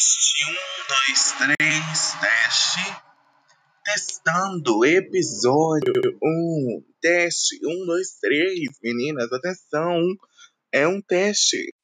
Teste, um, dois, três, teste. Testando, episódio um, teste, um, dois, três. Meninas, atenção, é um teste.